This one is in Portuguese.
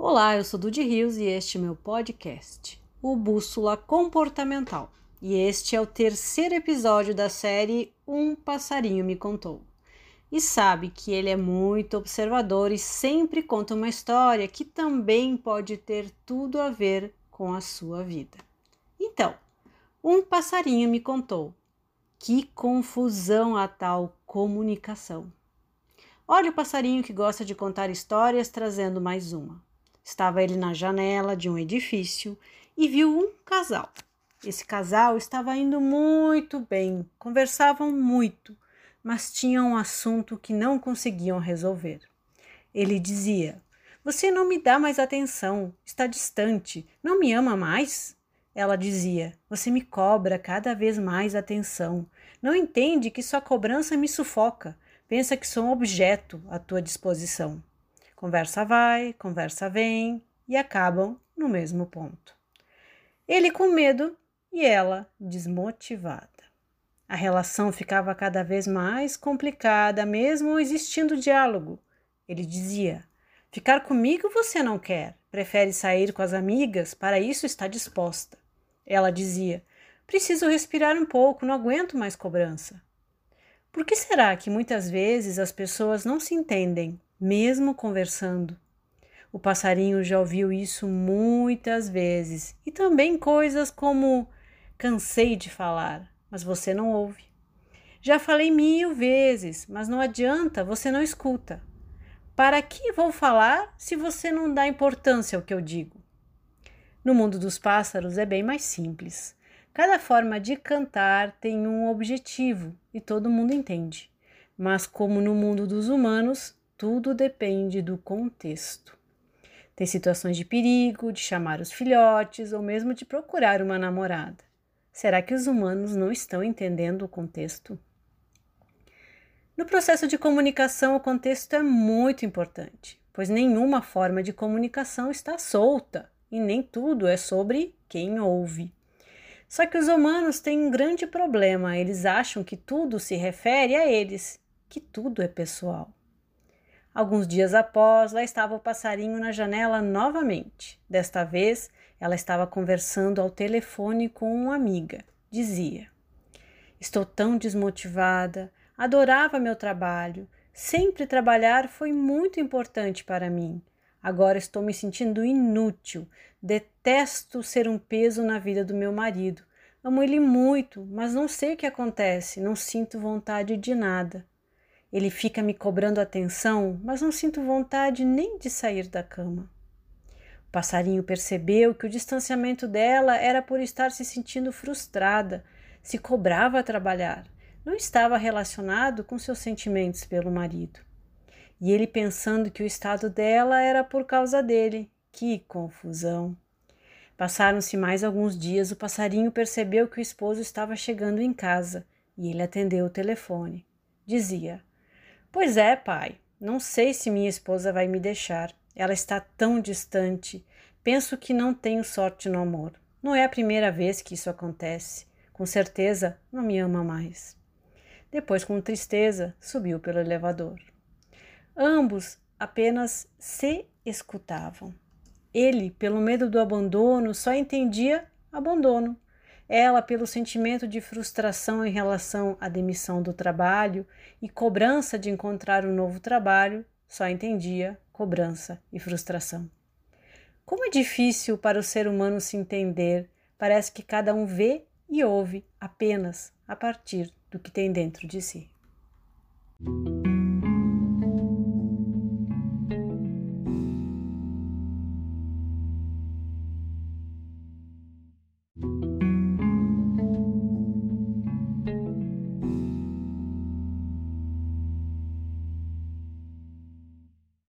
Olá, eu sou Dudy Rios e este é meu podcast, o Bússola Comportamental. E este é o terceiro episódio da série Um Passarinho Me Contou. E sabe que ele é muito observador e sempre conta uma história que também pode ter tudo a ver com a sua vida. Então, um passarinho me contou. Que confusão a tal comunicação. Olha o passarinho que gosta de contar histórias trazendo mais uma. Estava ele na janela de um edifício e viu um casal. Esse casal estava indo muito bem, conversavam muito, mas tinham um assunto que não conseguiam resolver. Ele dizia: Você não me dá mais atenção, está distante, não me ama mais? Ela dizia: Você me cobra cada vez mais atenção. Não entende que sua cobrança me sufoca. Pensa que sou um objeto à tua disposição. Conversa vai, conversa vem e acabam no mesmo ponto. Ele com medo e ela desmotivada. A relação ficava cada vez mais complicada, mesmo existindo diálogo. Ele dizia: Ficar comigo você não quer, prefere sair com as amigas, para isso está disposta. Ela dizia: Preciso respirar um pouco, não aguento mais cobrança. Por que será que muitas vezes as pessoas não se entendem mesmo conversando. O passarinho já ouviu isso muitas vezes e também coisas como: cansei de falar, mas você não ouve. Já falei mil vezes, mas não adianta, você não escuta. Para que vou falar se você não dá importância ao que eu digo? No mundo dos pássaros é bem mais simples. Cada forma de cantar tem um objetivo e todo mundo entende. Mas, como no mundo dos humanos, tudo depende do contexto. Tem situações de perigo, de chamar os filhotes ou mesmo de procurar uma namorada. Será que os humanos não estão entendendo o contexto? No processo de comunicação, o contexto é muito importante, pois nenhuma forma de comunicação está solta e nem tudo é sobre quem ouve. Só que os humanos têm um grande problema, eles acham que tudo se refere a eles, que tudo é pessoal. Alguns dias após, lá estava o passarinho na janela novamente. Desta vez, ela estava conversando ao telefone com uma amiga. Dizia: Estou tão desmotivada, adorava meu trabalho, sempre trabalhar foi muito importante para mim. Agora estou me sentindo inútil, detesto ser um peso na vida do meu marido. Amo ele muito, mas não sei o que acontece, não sinto vontade de nada. Ele fica me cobrando atenção, mas não sinto vontade nem de sair da cama. O passarinho percebeu que o distanciamento dela era por estar se sentindo frustrada, se cobrava a trabalhar, não estava relacionado com seus sentimentos pelo marido. E ele pensando que o estado dela era por causa dele. Que confusão! Passaram-se mais alguns dias, o passarinho percebeu que o esposo estava chegando em casa e ele atendeu o telefone. Dizia: Pois é, pai. Não sei se minha esposa vai me deixar. Ela está tão distante. Penso que não tenho sorte no amor. Não é a primeira vez que isso acontece. Com certeza não me ama mais. Depois, com tristeza, subiu pelo elevador. Ambos apenas se escutavam. Ele, pelo medo do abandono, só entendia abandono. Ela, pelo sentimento de frustração em relação à demissão do trabalho e cobrança de encontrar um novo trabalho, só entendia cobrança e frustração. Como é difícil para o ser humano se entender, parece que cada um vê e ouve apenas a partir do que tem dentro de si.